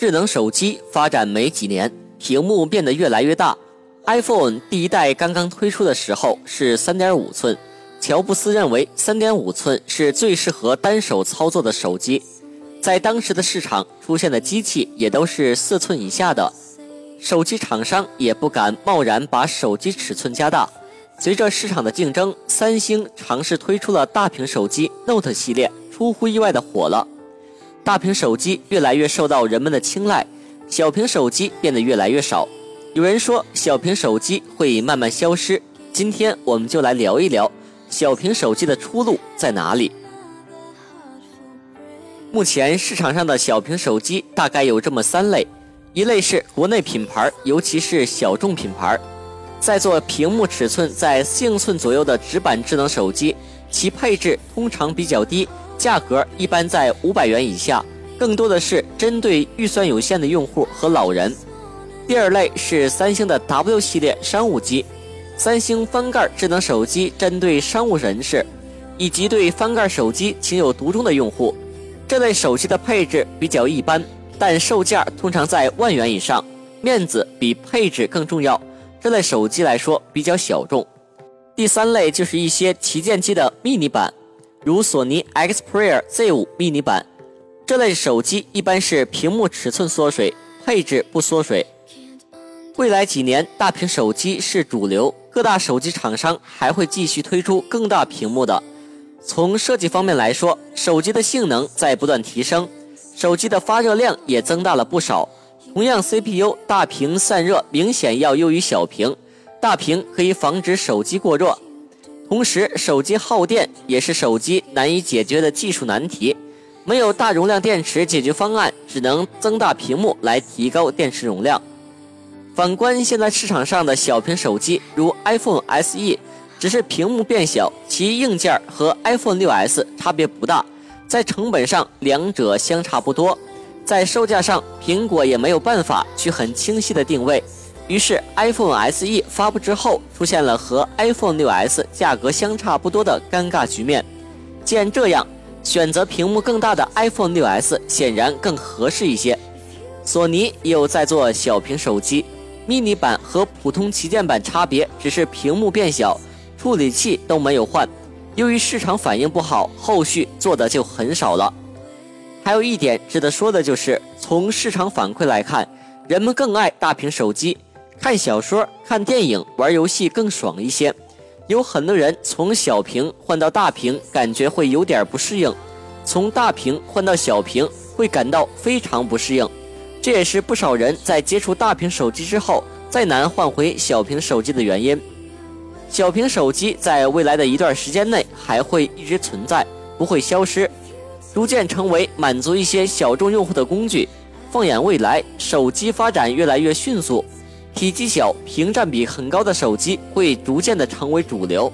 智能手机发展没几年，屏幕变得越来越大。iPhone 第一代刚刚推出的时候是3.5寸，乔布斯认为3.5寸是最适合单手操作的手机。在当时的市场出现的机器也都是四寸以下的，手机厂商也不敢贸然把手机尺寸加大。随着市场的竞争，三星尝试推出了大屏手机 Note 系列，出乎意外的火了。大屏手机越来越受到人们的青睐，小屏手机变得越来越少。有人说小屏手机会慢慢消失，今天我们就来聊一聊小屏手机的出路在哪里。目前市场上的小屏手机大概有这么三类：一类是国内品牌，尤其是小众品牌。在做屏幕尺寸在四英寸左右的直板智能手机，其配置通常比较低，价格一般在五百元以下，更多的是针对预算有限的用户和老人。第二类是三星的 W 系列商务机，三星翻盖智能手机针对商务人士以及对翻盖手机情有独钟的用户。这类手机的配置比较一般，但售价通常在万元以上，面子比配置更重要。这类手机来说比较小众。第三类就是一些旗舰机的 mini 版，如索尼 Xperia Z5 mini 版。这类手机一般是屏幕尺寸缩水，配置不缩水。未来几年，大屏手机是主流，各大手机厂商还会继续推出更大屏幕的。从设计方面来说，手机的性能在不断提升，手机的发热量也增大了不少。同样，CPU 大屏散热明显要优于小屏，大屏可以防止手机过热。同时，手机耗电也是手机难以解决的技术难题。没有大容量电池解决方案，只能增大屏幕来提高电池容量。反观现在市场上的小屏手机，如 iPhone SE，只是屏幕变小，其硬件和 iPhone 6s 差别不大，在成本上两者相差不多。在售价上，苹果也没有办法去很清晰的定位，于是 iPhone SE 发布之后，出现了和 iPhone 6s 价格相差不多的尴尬局面。既然这样，选择屏幕更大的 iPhone 6s 显然更合适一些。索尼也有在做小屏手机，mini 版和普通旗舰版差别只是屏幕变小，处理器都没有换。由于市场反应不好，后续做的就很少了。还有一点值得说的就是，从市场反馈来看，人们更爱大屏手机，看小说、看电影、玩游戏更爽一些。有很多人从小屏换到大屏，感觉会有点不适应；从大屏换到小屏，会感到非常不适应。这也是不少人在接触大屏手机之后，再难换回小屏手机的原因。小屏手机在未来的一段时间内还会一直存在，不会消失。逐渐成为满足一些小众用户的工具。放眼未来，手机发展越来越迅速，体积小、屏占比很高的手机会逐渐的成为主流。